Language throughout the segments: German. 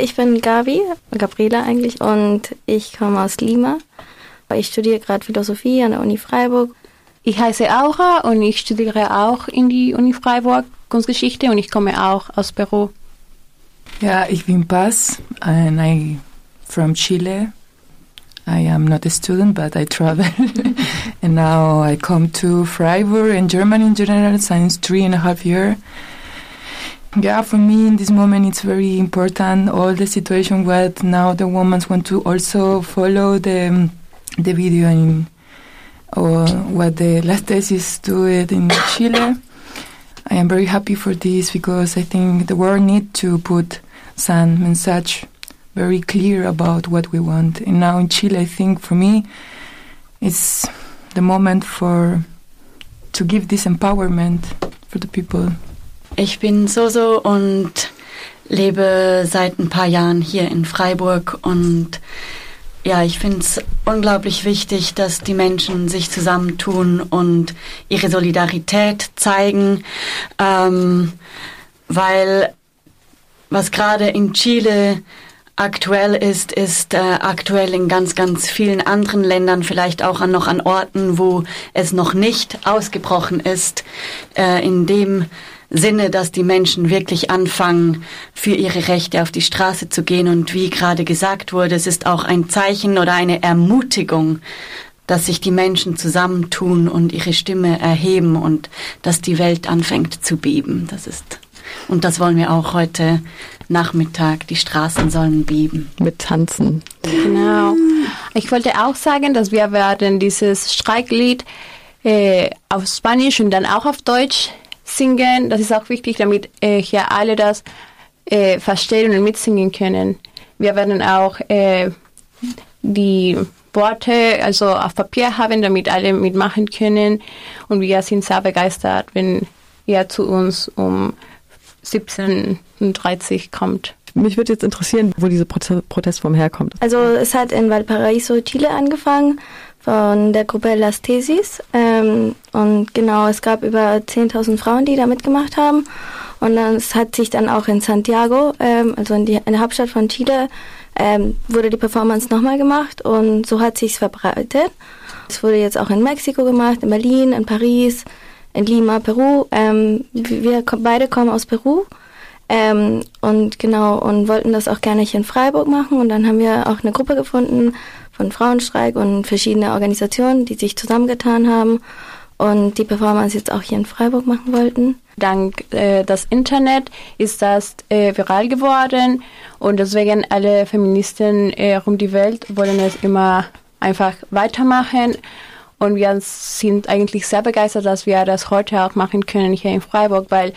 Ich bin Gabi, Gabriela eigentlich, und ich komme aus Lima. Ich studiere gerade Philosophie an der Uni Freiburg. Ich heiße Aura und ich studiere auch in die Uni Freiburg Kunstgeschichte und ich komme auch aus Peru. Ja, ich bin Paz and I from Chile. I am not a student, but I travel. and now I come to Freiburg in Germany in general since three and a half years. Yeah, for me in this moment it's very important. All the situation what now the women want to also follow the the video in or what the last thesis do it in Chile. I am very happy for this because I think the world need to put some message very clear about what we want. And now in Chile, I think for me, it's the moment for to give this empowerment for the people. Ich bin Soso und lebe seit ein paar Jahren hier in Freiburg und ja, ich finde es unglaublich wichtig, dass die Menschen sich zusammentun und ihre Solidarität zeigen, ähm, weil was gerade in Chile aktuell ist, ist äh, aktuell in ganz, ganz vielen anderen Ländern, vielleicht auch an, noch an Orten, wo es noch nicht ausgebrochen ist, äh, in dem Sinne, dass die Menschen wirklich anfangen, für ihre Rechte auf die Straße zu gehen. Und wie gerade gesagt wurde, es ist auch ein Zeichen oder eine Ermutigung, dass sich die Menschen zusammentun und ihre Stimme erheben und dass die Welt anfängt zu beben. Das ist, und das wollen wir auch heute Nachmittag. Die Straßen sollen beben. Mit Tanzen. Genau. Ich wollte auch sagen, dass wir werden dieses Streiklied äh, auf Spanisch und dann auch auf Deutsch singen. Das ist auch wichtig, damit äh, hier alle das äh, verstehen und mitsingen können. Wir werden auch äh, die Worte also auf Papier haben, damit alle mitmachen können. Und wir sind sehr begeistert, wenn ihr zu uns um 17.30 kommt. Mich würde jetzt interessieren, wo diese Protestform herkommt. Also es hat in Valparaiso, Chile angefangen von der Gruppe Las Tesis. Ähm, und genau, es gab über 10.000 Frauen, die da mitgemacht haben. Und dann, es hat sich dann auch in Santiago, ähm, also in, die, in der Hauptstadt von Chile, ähm, wurde die Performance nochmal gemacht und so hat sich's verbreitet. Es wurde jetzt auch in Mexiko gemacht, in Berlin, in Paris, in Lima, Peru. Ähm, wir beide kommen aus Peru. Ähm, und genau, und wollten das auch gerne hier in Freiburg machen. Und dann haben wir auch eine Gruppe gefunden, von Frauenstreik und verschiedene Organisationen, die sich zusammengetan haben und die Performance jetzt auch hier in Freiburg machen wollten. Dank äh, das Internet ist das äh, viral geworden und deswegen alle Feministen äh, um die Welt wollen es immer einfach weitermachen und wir sind eigentlich sehr begeistert, dass wir das heute auch machen können hier in Freiburg, weil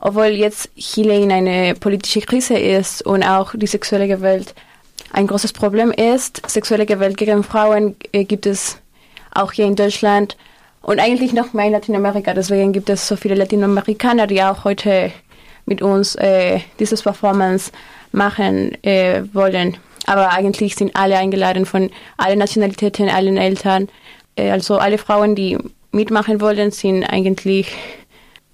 obwohl jetzt Chile in eine politische Krise ist und auch die sexuelle Gewalt ein großes Problem ist. Sexuelle Gewalt gegen Frauen äh, gibt es auch hier in Deutschland und eigentlich noch mehr in Latinamerika. Deswegen gibt es so viele Latinamerikaner, die auch heute mit uns äh, dieses Performance machen äh, wollen. Aber eigentlich sind alle eingeladen von allen Nationalitäten, allen Eltern. Äh, also alle Frauen, die mitmachen wollen, sind eigentlich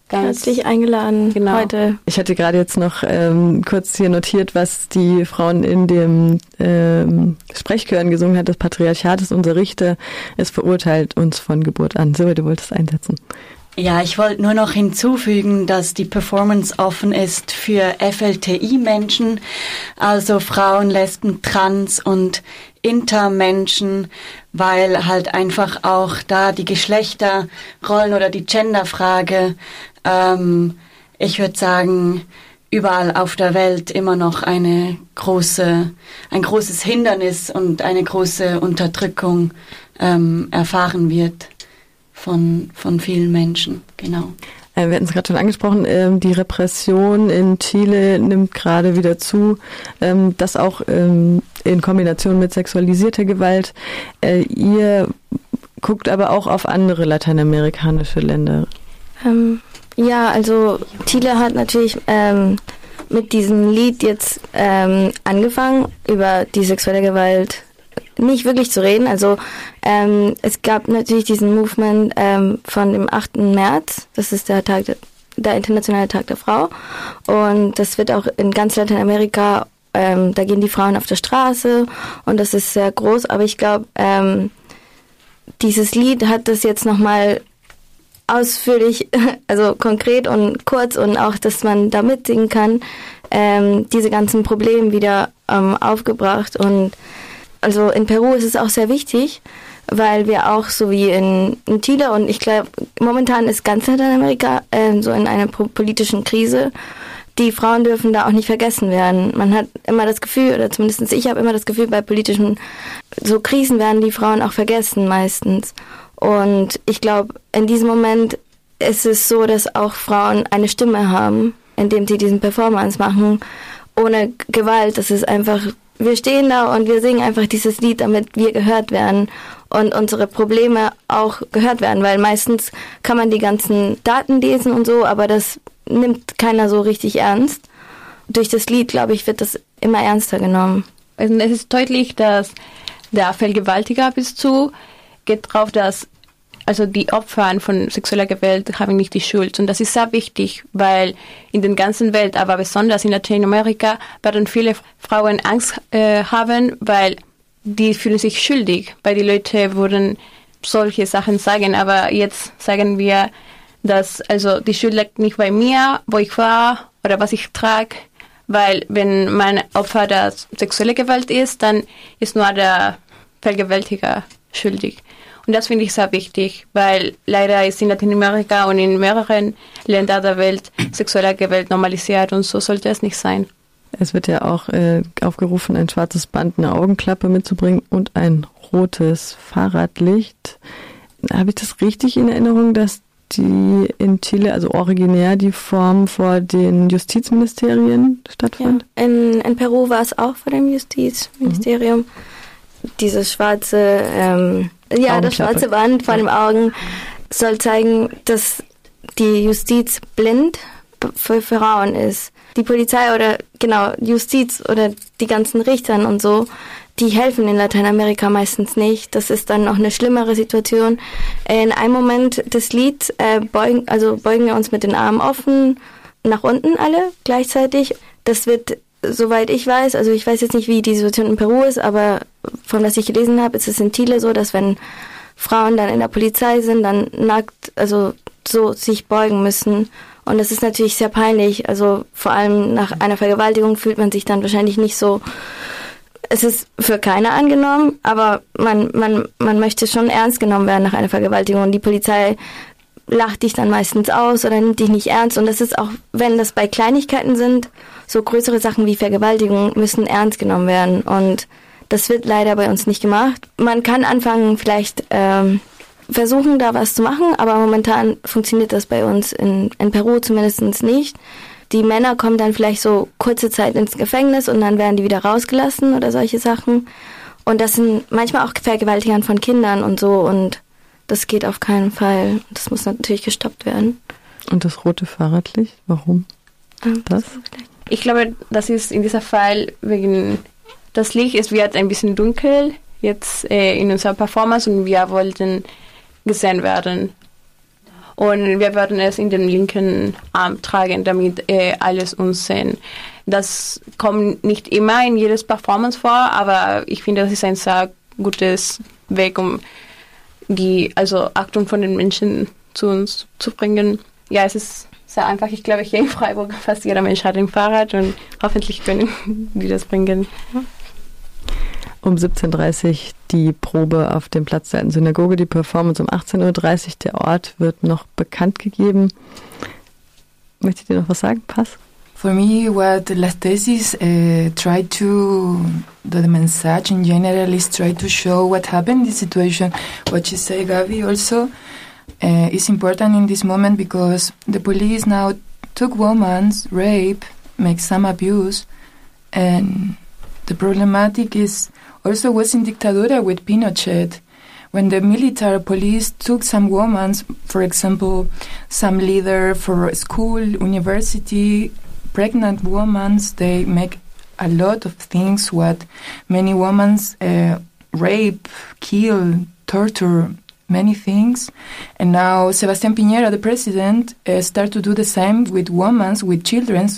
Ganz herzlich eingeladen genau. heute. Ich hatte gerade jetzt noch ähm, kurz hier notiert, was die Frauen in dem ähm, Sprechchören gesungen hat. Das Patriarchat ist unser Richter, es verurteilt uns von Geburt an. So, du wolltest einsetzen. Ja, ich wollte nur noch hinzufügen, dass die Performance offen ist für FLTI-Menschen, also Frauen, Lesben, Trans und Intermenschen, weil halt einfach auch da die Geschlechterrollen oder die Genderfrage ähm, ich würde sagen, überall auf der Welt immer noch eine große, ein großes Hindernis und eine große Unterdrückung ähm, erfahren wird von, von vielen Menschen. Genau. Äh, wir hatten es gerade schon angesprochen, ähm, die Repression in Chile nimmt gerade wieder zu. Ähm, das auch ähm, in Kombination mit sexualisierter Gewalt. Äh, ihr guckt aber auch auf andere lateinamerikanische Länder. Ähm, ja, also Chile hat natürlich ähm, mit diesem Lied jetzt ähm, angefangen, über die sexuelle Gewalt nicht wirklich zu reden. Also ähm, es gab natürlich diesen Movement ähm, von dem 8. März, das ist der Tag, der, der internationale Tag der Frau. Und das wird auch in ganz Lateinamerika ähm, da gehen die Frauen auf der Straße und das ist sehr groß. Aber ich glaube, ähm, dieses Lied hat das jetzt nochmal ausführlich, also konkret und kurz und auch, dass man da mitsingen kann, ähm, diese ganzen Probleme wieder ähm, aufgebracht. Und also in Peru ist es auch sehr wichtig, weil wir auch so wie in, in Chile und ich glaube, momentan ist ganz Lateinamerika äh, so in einer politischen Krise. Die Frauen dürfen da auch nicht vergessen werden. Man hat immer das Gefühl, oder zumindest ich habe immer das Gefühl, bei politischen so Krisen werden die Frauen auch vergessen meistens. Und ich glaube, in diesem Moment ist es so, dass auch Frauen eine Stimme haben, indem sie diesen Performance machen, ohne Gewalt. Das ist einfach, wir stehen da und wir singen einfach dieses Lied, damit wir gehört werden und unsere Probleme auch gehört werden, weil meistens kann man die ganzen Daten lesen und so, aber das nimmt keiner so richtig ernst. Durch das Lied, glaube ich, wird das immer ernster genommen. Also es ist deutlich, dass der Vergewaltiger bis zu geht drauf, dass also die Opfer von sexueller Gewalt haben nicht die Schuld. Und das ist sehr wichtig, weil in der ganzen Welt, aber besonders in Lateinamerika, werden viele Frauen Angst äh, haben, weil die fühlen sich schuldig, weil die Leute würden solche Sachen sagen. Aber jetzt sagen wir, dass also die Schuld liegt nicht bei mir, wo ich war oder was ich trage, weil wenn mein Opfer der sexuelle Gewalt ist, dann ist nur der Vergewaltiger schuldig. Und das finde ich sehr wichtig, weil leider ist in Lateinamerika und in mehreren Ländern der Welt sexuelle Gewalt normalisiert und so sollte es nicht sein. Es wird ja auch äh, aufgerufen, ein schwarzes Band, eine Augenklappe mitzubringen und ein rotes Fahrradlicht. Habe ich das richtig in Erinnerung, dass die in Chile, also originär die Form vor den Justizministerien stattfand? Ja. In, in Peru war es auch vor dem Justizministerium. Mhm. Dieses schwarze ähm, ja, das schwarze Band vor den Augen soll zeigen, dass die Justiz blind für Frauen ist. Die Polizei oder genau Justiz oder die ganzen Richtern und so, die helfen in Lateinamerika meistens nicht. Das ist dann noch eine schlimmere Situation. In einem Moment des Lieds äh, beugen, also beugen wir uns mit den Armen offen nach unten alle gleichzeitig. Das wird, soweit ich weiß, also ich weiß jetzt nicht, wie die Situation in Peru ist, aber von was ich gelesen habe, ist es in Chile so, dass wenn Frauen dann in der Polizei sind, dann nackt, also so sich beugen müssen. Und das ist natürlich sehr peinlich. Also vor allem nach einer Vergewaltigung fühlt man sich dann wahrscheinlich nicht so. Es ist für keiner angenommen, aber man, man, man möchte schon ernst genommen werden nach einer Vergewaltigung. Und die Polizei lacht dich dann meistens aus oder nimmt dich nicht ernst. Und das ist auch, wenn das bei Kleinigkeiten sind, so größere Sachen wie Vergewaltigung müssen ernst genommen werden. Und das wird leider bei uns nicht gemacht. Man kann anfangen, vielleicht ähm, versuchen, da was zu machen, aber momentan funktioniert das bei uns in, in Peru zumindest nicht. Die Männer kommen dann vielleicht so kurze Zeit ins Gefängnis und dann werden die wieder rausgelassen oder solche Sachen. Und das sind manchmal auch Vergewaltigern von Kindern und so und das geht auf keinen Fall. Das muss natürlich gestoppt werden. Und das rote Fahrradlicht, warum? Ähm, das? Ich glaube, das ist in diesem Fall wegen das Licht ist wird ein bisschen dunkel jetzt äh, in unserer Performance und wir wollten gesehen werden. Und wir werden es in den linken Arm tragen, damit äh, alles uns sehen. Das kommt nicht immer in jedes Performance vor, aber ich finde, das ist ein sehr gutes Weg, um die also Achtung von den Menschen zu uns zu bringen. Ja, es ist sehr einfach. Ich glaube, hier in Freiburg fast jeder Mensch hat ein Fahrrad und hoffentlich können die das bringen um 17.30 Uhr die Probe auf dem Platz der alten Synagoge, die Performance um 18.30 Uhr. Der Ort wird noch bekannt gegeben. Möchtet ihr noch was sagen? Pass? For me, what Las Tesis uh, try to, the message in general is try to show what happened in this situation. What you say, Gabi, also uh, is important in this moment because the police now took women's rape, make some abuse, and the problematic is also was in dictadura with Pinochet. When the military police took some women, for example, some leader for school, university, pregnant women, they make a lot of things what many women uh, rape, kill, torture, many things. And now Sebastián Piñera, the president, uh, start to do the same with women, with children,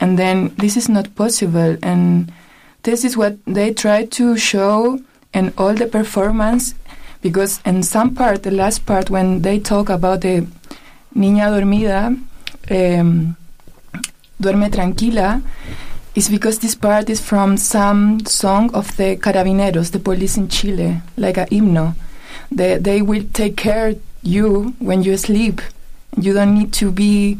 and then this is not possible. And this is what they try to show in all the performance, because in some part, the last part, when they talk about the niña dormida, um, duerme tranquila, is because this part is from some song of the carabineros, the police in Chile, like a hymno. They, they will take care you when you sleep. You don't need to be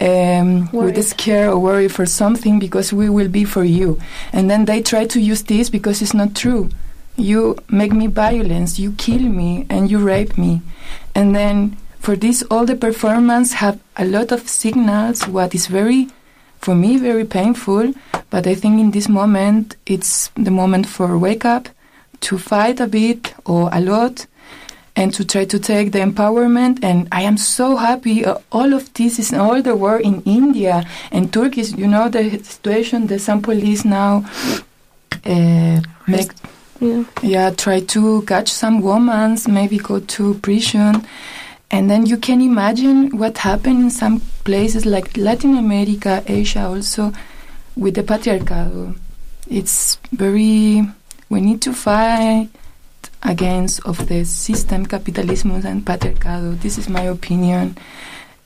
um, with a scare or worry for something because we will be for you. And then they try to use this because it's not true. You make me violence, you kill me, and you rape me. And then for this, all the performance have a lot of signals, what is very, for me, very painful. But I think in this moment, it's the moment for wake up, to fight a bit or a lot, and to try to take the empowerment. And I am so happy. Uh, all of this is all the war in India and Turkey. You know the situation. The some police now uh, make Yeah. yeah try to catch some women, maybe go to prison. And then you can imagine what happened in some places like Latin America, Asia, also with the patriarchal. It's very. We need to fight against of the system capitalismo and patriarcado. This is my opinion.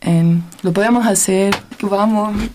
And lo podemos hacer. Vamos.